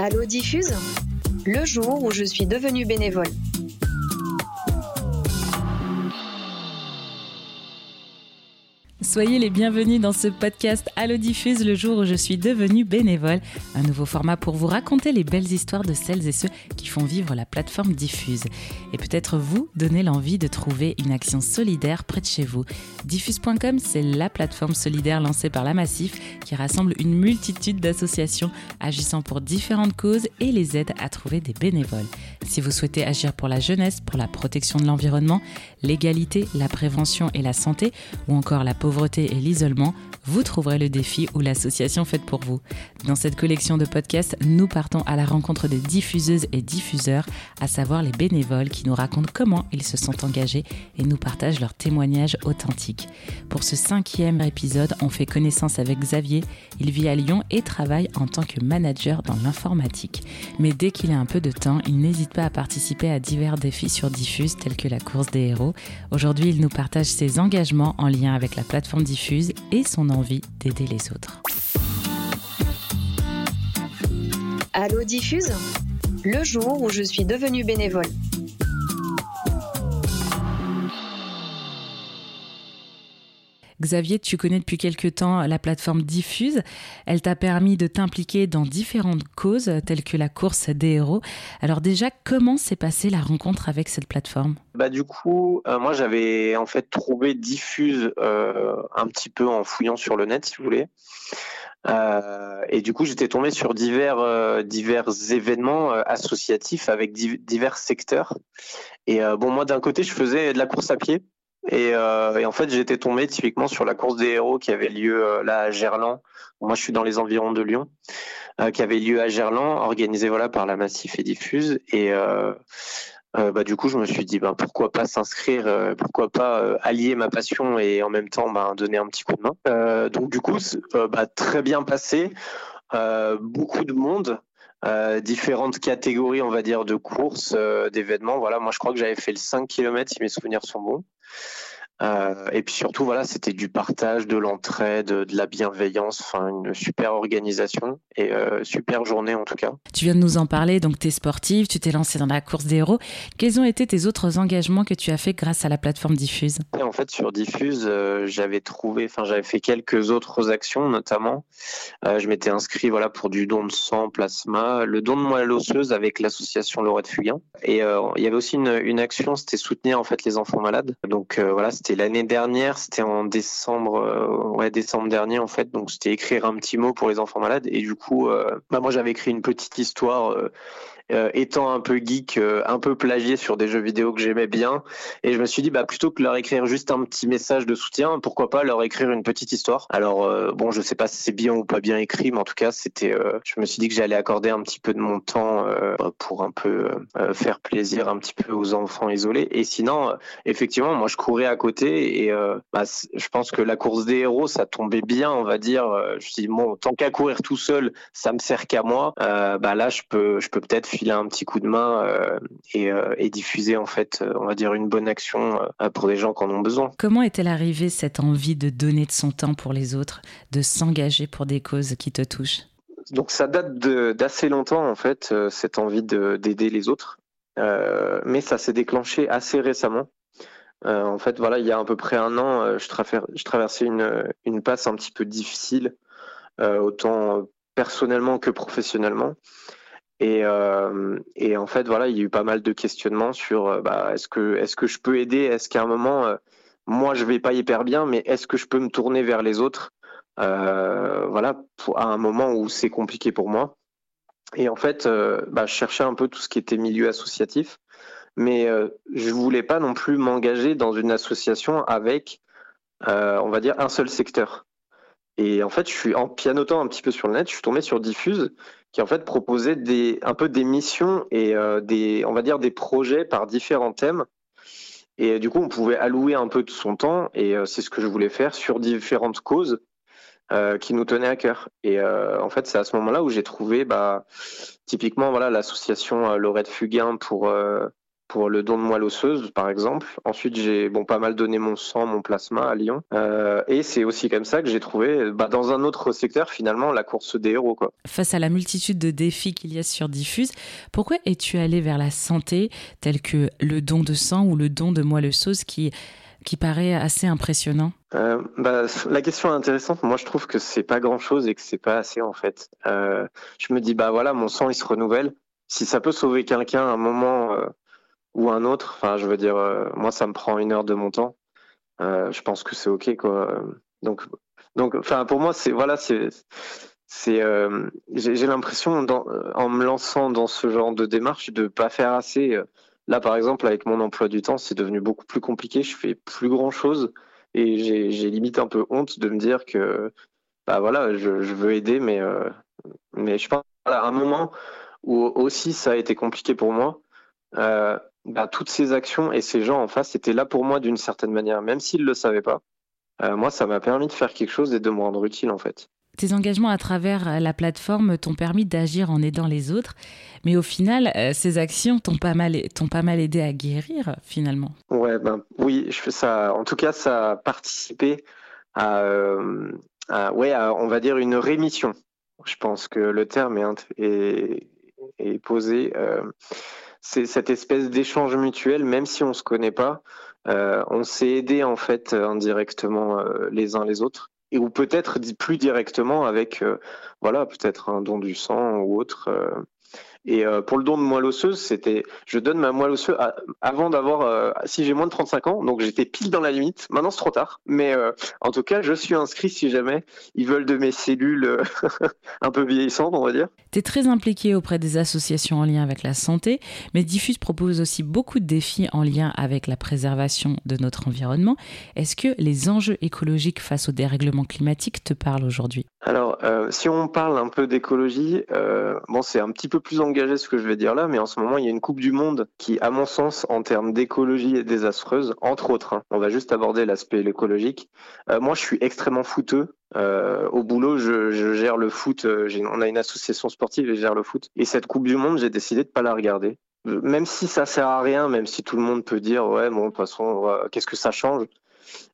Allo Diffuse Le jour où je suis devenue bénévole. Soyez les bienvenus dans ce podcast Allo Diffuse le jour où je suis devenue bénévole, un nouveau format pour vous raconter les belles histoires de celles et ceux qui font vivre la plateforme Diffuse et peut-être vous donner l'envie de trouver une action solidaire près de chez vous. Diffuse.com, c'est la plateforme solidaire lancée par la Massif qui rassemble une multitude d'associations agissant pour différentes causes et les aide à trouver des bénévoles. Si vous souhaitez agir pour la jeunesse, pour la protection de l'environnement, l'égalité, la prévention et la santé ou encore la pauvreté et l'isolement, vous trouverez le défi ou l'association faite pour vous. Dans cette collection de podcasts, nous partons à la rencontre des diffuseuses et diffuseurs, à savoir les bénévoles qui nous racontent comment ils se sont engagés et nous partagent leurs témoignages authentiques. Pour ce cinquième épisode, on fait connaissance avec Xavier. Il vit à Lyon et travaille en tant que manager dans l'informatique. Mais dès qu'il a un peu de temps, il n'hésite pas à participer à divers défis sur Diffuse tels que la course des héros. Aujourd'hui, il nous partage ses engagements en lien avec la plateforme diffuse et son envie d'aider les autres. Allo Diffuse Le jour où je suis devenue bénévole. Xavier, tu connais depuis quelque temps la plateforme Diffuse. Elle t'a permis de t'impliquer dans différentes causes telles que la course des héros. Alors déjà, comment s'est passée la rencontre avec cette plateforme? Bah du coup, euh, moi j'avais en fait trouvé Diffuse euh, un petit peu en fouillant sur le net, si vous voulez. Euh, et du coup, j'étais tombé sur divers divers événements associatifs avec divers secteurs. Et bon, moi d'un côté, je faisais de la course à pied. Euh, et, en fait, j'étais tombé typiquement sur la course des héros qui avait lieu euh, là à Gerland. Moi, je suis dans les environs de Lyon, euh, qui avait lieu à Gerland, organisée voilà par la Massif et Diffuse. Et bah, du coup, je me suis dit, ben, pourquoi pas s'inscrire, pourquoi pas allier ma passion et en même temps ben, donner un petit coup de main. donc du coup, bah, très bien passé, beaucoup de monde. Différentes catégories, on va dire, de courses, d'événements. Voilà, moi je crois que j'avais fait le 5 km si mes souvenirs sont bons. Euh, et puis surtout, voilà, c'était du partage, de l'entraide, de la bienveillance, enfin une super organisation et euh, super journée en tout cas. Tu viens de nous en parler, donc tu es sportive, tu t'es lancée dans la course des héros. Quels ont été tes autres engagements que tu as fait grâce à la plateforme Diffuse? En fait, sur Diffuse, euh, j'avais trouvé, enfin j'avais fait quelques autres actions, notamment, je m'étais inscrit voilà pour du don de sang, plasma, le don de moelle osseuse avec l'association Laurette Fugain. Et il y avait aussi une, une action, c'était soutenir en fait les enfants malades. Donc voilà, c'était c'était l'année dernière, c'était en décembre, euh, ouais décembre dernier en fait. Donc c'était écrire un petit mot pour les enfants malades. Et du coup, euh, bah, moi j'avais écrit une petite histoire euh, étant un peu geek, euh, un peu plagié sur des jeux vidéo que j'aimais bien. Et je me suis dit, bah, plutôt que leur écrire juste un petit message de soutien, pourquoi pas leur écrire une petite histoire. Alors, euh, bon, je sais pas si c'est bien ou pas bien écrit, mais en tout cas, c'était, je me suis dit que j'allais accorder un petit peu de mon temps pour un peu faire plaisir un petit peu aux enfants isolés. Et sinon, effectivement, moi, je courais à côté et bah, je pense que la course des héros, ça tombait bien, on va dire. je me suis dit, bon, tant qu'à courir tout seul, ça me sert qu'à moi. bah là, je peux, je peux peut-être filer un petit coup de main euh, euh, et, diffuser en fait, euh, on va dire une bonne action pour des gens qui en ont besoin. Comment est-elle arrivée cette envie de donner de son temps pour les autres, de s'engager pour des causes qui te touchent? Donc ça date d'assez longtemps en fait cette envie d'aider les autres, mais ça s'est déclenché assez récemment. en fait voilà il y a à peu près un an je, je traversais une, une passe un petit peu difficile autant personnellement que professionnellement et, euh, et, en fait, voilà, il y a eu pas mal de questionnements sur euh, bah, est-ce que, est que je peux aider? Est-ce qu'à un moment, euh, moi, je vais pas hyper bien, mais est-ce que je peux me tourner vers les autres? Voilà, à un moment où c'est compliqué pour moi. Et en fait, bah, je cherchais un peu tout ce qui était milieu associatif, mais je voulais pas non plus m'engager dans une association avec, on va dire, un seul secteur. Et en fait, je suis en pianotant un petit peu sur le net, je suis tombé sur Diffuse, qui en fait proposait des, un peu des missions et euh, des, on va dire des projets par différents thèmes. Et du coup, on pouvait allouer un peu de son temps, et euh, c'est ce que je voulais faire sur différentes causes euh, qui nous tenaient à cœur. Et en fait, c'est à ce moment-là où j'ai trouvé, bah, typiquement, voilà, l'association Laurette Fugain pour pour le don de moelle osseuse, par exemple. Ensuite, j'ai bon pas mal donné mon sang, mon plasma à Lyon. Euh, et c'est aussi comme ça que j'ai trouvé, bah, dans un autre secteur, finalement, la course des héros. Quoi. Face à la multitude de défis qu'il y a sur Diffuse, pourquoi es-tu allé vers la santé, telle que le don de sang ou le don de moelle osseuse, qui qui paraît assez impressionnant? Euh, bah, La question est intéressante. Moi, je trouve que c'est pas grand-chose et que c'est pas assez en fait. Euh, je me dis bah voilà, mon sang il se renouvelle. Si ça peut sauver quelqu'un à un moment euh, ou un autre. Enfin, je veux dire, euh, moi, ça me prend une heure de mon temps. Euh, je pense que c'est ok, quoi. Donc, donc, enfin, pour moi, c'est voilà, c'est, c'est, euh, j'ai l'impression, en me lançant dans ce genre de démarche, de pas faire assez. Là, par exemple, avec mon emploi du temps, c'est devenu beaucoup plus compliqué. Je fais plus grand chose et j'ai limite un peu honte de me dire que, bah voilà, je, veux aider, mais mais je pense à un moment où aussi ça a été compliqué pour moi. Bah, toutes ces actions et ces gens en face étaient là pour moi d'une certaine manière, même s'ils ne le savaient pas. Euh, moi, ça m'a permis de faire quelque chose et de me rendre utile en fait. Tes engagements à travers la plateforme t'ont permis d'agir en aidant les autres, mais au final, euh, ces actions t'ont pas mal, t'ont pas mal aidé à guérir finalement. Ouais, ben oui, je fais ça. En tout cas, ça a participé à, euh, ouais, on va dire une rémission. Je pense que le terme est, est, est posé. Euh, c'est cette espèce d'échange mutuel, même si on se connaît pas, euh, on s'est aidé en fait indirectement euh, les uns les autres, ou peut-être plus directement avec, euh, voilà, peut-être un don du sang ou autre. Et euh, pour le don de moelle osseuse, c'était, je donne ma moelle osseuse avant d'avoir, euh, si j'ai moins de 35 ans, donc j'étais pile dans la limite. Maintenant c'est trop tard, mais euh, en tout cas, je suis inscrit si jamais ils veulent de mes cellules un peu vieillissantes, on va dire. Tu es très impliqué auprès des associations en lien avec la santé, mais Diffuse propose aussi beaucoup de défis en lien avec la préservation de notre environnement. Est-ce que les enjeux écologiques face au dérèglement climatique te parlent aujourd'hui? Alors, si on parle un peu d'écologie, bon, c'est un petit peu plus engagé ce que je vais dire là, mais en ce moment, il y a une Coupe du Monde qui, à mon sens, en termes d'écologie, est désastreuse, entre autres. Hein. On va juste aborder l'aspect écologique. Euh, moi, je suis extrêmement footeux. Euh, au boulot, je, gère le foot. Euh, on a une association sportive et je gère le foot. Et cette Coupe du Monde, j'ai décidé de pas la regarder. Même si ça sert à rien, même si tout le monde peut dire ouais, bon, de toute façon, qu'est-ce que ça change?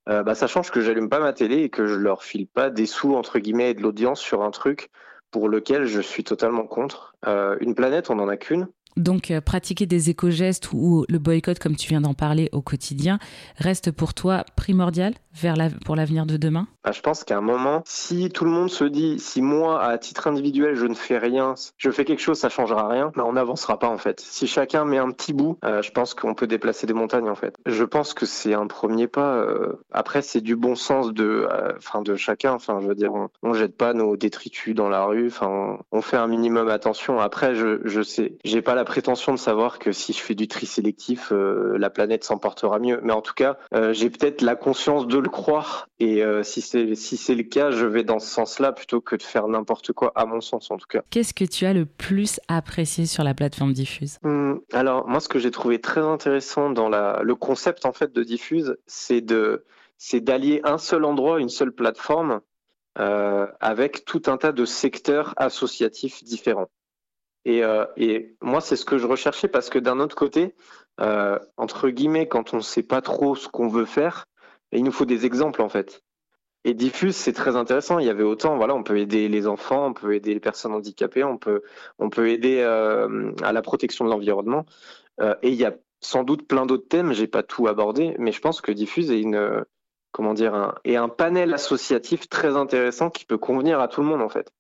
Euh, bah, ça change que j'allume pas ma télé et que je leur file pas des sous entre guillemets et de l'audience sur un truc pour lequel je suis totalement contre. Euh, une planète, on n'en a qu'une. Donc, euh, pratiquer des éco-gestes ou le boycott, comme tu viens d'en parler au quotidien, reste pour toi primordial vers pour l'avenir de demain? Bah, Je pense qu'à un moment, si tout le monde se dit, si moi, à titre individuel, je ne fais rien, je fais quelque chose, ça changera rien, bah, on n'avancera pas en fait. Si chacun met un petit bout, euh, je pense qu'on peut déplacer des montagnes en fait. Je pense que c'est un premier pas. Euh, après, c'est du bon sens de, enfin, de chacun. Enfin, je veux dire, on, on jette pas nos détritus dans la rue. Enfin, on, on fait un minimum attention. Après, je, je sais, j'ai pas la prétention de savoir que si je fais du tri sélectif, euh, la planète s'en portera mieux. Mais en tout cas, euh, j'ai peut-être la conscience de le croire. Et euh, si c'est si c'est le cas, je vais dans ce sens-là plutôt que de faire n'importe quoi, à mon sens en tout cas. Qu'est-ce que tu as le plus apprécié sur la plateforme Diffuse? Hum, Alors moi, ce que j'ai trouvé très intéressant dans la, le concept en fait de Diffuse, c'est de c'est d'allier un seul endroit, une seule plateforme, avec tout un tas de secteurs associatifs différents. Et, euh, et moi, c'est ce que je recherchais parce que d'un autre côté, euh, entre guillemets, quand on ne sait pas trop ce qu'on veut faire, il nous faut des exemples en fait. Et Diffuse, c'est très intéressant. Il y avait autant, voilà, on peut aider les enfants, on peut aider les personnes handicapées, on peut, on peut aider euh, à la protection de l'environnement. Et il y a sans doute plein d'autres thèmes. J'ai pas tout abordé, mais je pense que Diffuse est une, comment dire, un, un panel associatif très intéressant qui peut convenir à tout le monde en fait.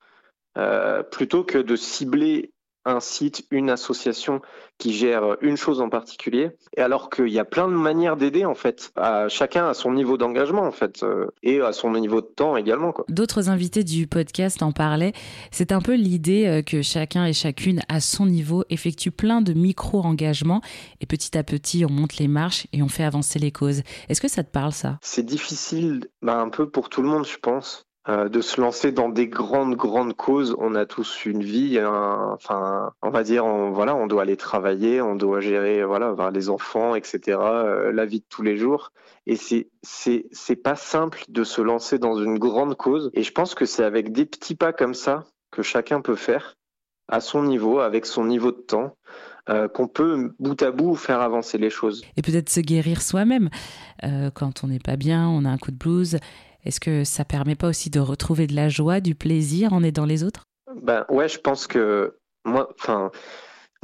Plutôt que de cibler un site, une association qui gère une chose en particulier, et alors qu'il y a plein de manières d'aider en fait, à chacun à son niveau d'engagement en fait, euh, et à son niveau de temps également. D'autres invités du podcast en parlaient. C'est un peu l'idée euh, que chacun et chacune à son niveau effectue plein de micro-engagements, et petit à petit on monte les marches et on fait avancer les causes. Est-ce que ça te parle ça? C'est difficile, bah, un peu pour tout le monde je pense. Euh, de se lancer dans des grandes grandes causes. On a tous une vie, enfin, on va dire, on, voilà, on doit aller travailler, on doit gérer, voilà, les enfants, etc. Euh, la vie de tous les jours. Et c'est c'est c'est pas simple de se lancer dans une grande cause. Et je pense que c'est avec des petits pas comme ça que chacun peut faire à son niveau, avec son niveau de temps, qu'on peut bout à bout faire avancer les choses. Et peut-être se guérir soi-même. quand on n'est pas bien, on a un coup de blues. Est-ce que ça permet pas aussi de retrouver de la joie, du plaisir en aidant les autres? Ben ouais, je pense que moi, enfin,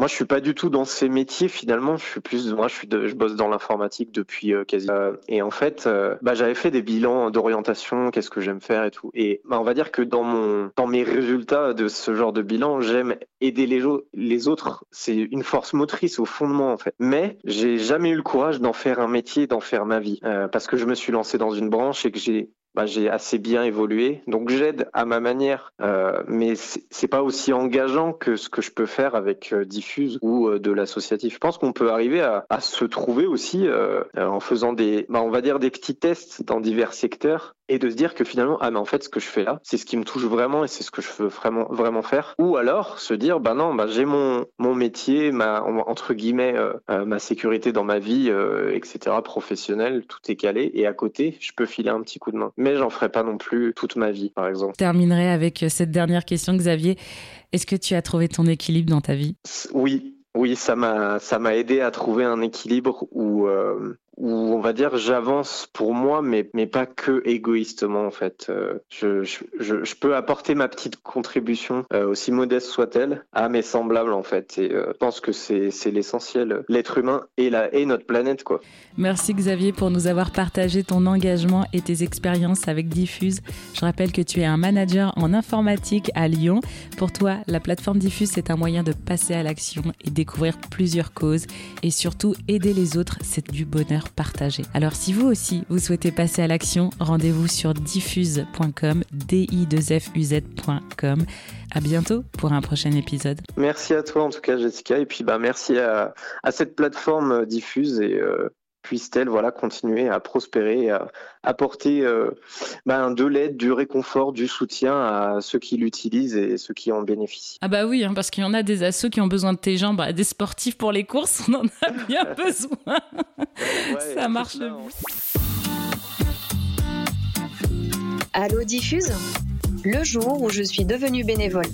moi, je suis pas du tout dans ces métiers finalement. Je suis plus, moi, je bosse dans l'informatique depuis euh, quasi. Euh, et en fait, euh, bah, j'avais fait des bilans d'orientation, qu'est-ce que j'aime faire et tout. Et bah, on va dire que dans mon, dans mes résultats de ce genre de bilan, j'aime aider les, les autres. C'est une force motrice au fondement en fait. Mais j'ai jamais eu le courage d'en faire un métier, d'en faire ma vie, parce que je me suis lancé dans une branche et que j'ai bah, j'ai assez bien évolué. Donc j'aide à ma manière, euh, mais c'est pas aussi engageant que ce que je peux faire avec euh, Diffuse ou euh, de l'associatif. Je pense qu'on peut arriver à, se trouver aussi euh, en faisant des, bah, on va dire des petits tests dans divers secteurs et de se dire que finalement ah mais en fait ce que je fais là c'est ce qui me touche vraiment et c'est ce que je veux vraiment vraiment faire ou alors se dire bah non bah j'ai mon mon métier ma entre guillemets euh, ma sécurité dans ma vie etc professionnelle tout est calé et à côté je peux filer un petit coup de main mais j'en ferai pas non plus toute ma vie, par exemple. Je terminerai avec cette dernière question, Xavier. Est-ce que tu as trouvé ton équilibre dans ta vie? Oui, oui, ça m'a ça m'a aidé à trouver un équilibre où euh, où on va dire j'avance pour moi, mais, mais pas que égoïstement en fait. Euh, je, je, peux apporter ma petite contribution, euh, aussi modeste soit-elle, à mes semblables en fait. Et euh, je pense que c'est l'essentiel, l'être humain et, la, et notre planète quoi. Merci Xavier pour nous avoir partagé ton engagement et tes expériences avec Diffuse. Je rappelle que tu es un manager en informatique à Lyon. Pour toi, la plateforme Diffuse, c'est un moyen de passer à l'action et découvrir plusieurs causes et surtout aider les autres, c'est du bonheur partager. Alors si vous aussi, vous souhaitez passer à l'action, rendez-vous sur diffuse.com, d i 2 f u zcom À bientôt pour un prochain épisode. Merci à toi en tout cas Jessica et puis bah merci à, cette plateforme Diffuse et euh, puisse-t-elle voilà, continuer à prospérer, à apporter euh, ben, de l'aide, du réconfort, du soutien à ceux qui l'utilisent et ceux qui en bénéficient? Ah bah oui, hein, parce qu'il y en a des assos qui ont besoin de tes jambes, bah, des sportifs pour les courses, on en a bien besoin. Ça marche. Allo Diffuse, le jour où je suis devenue bénévole.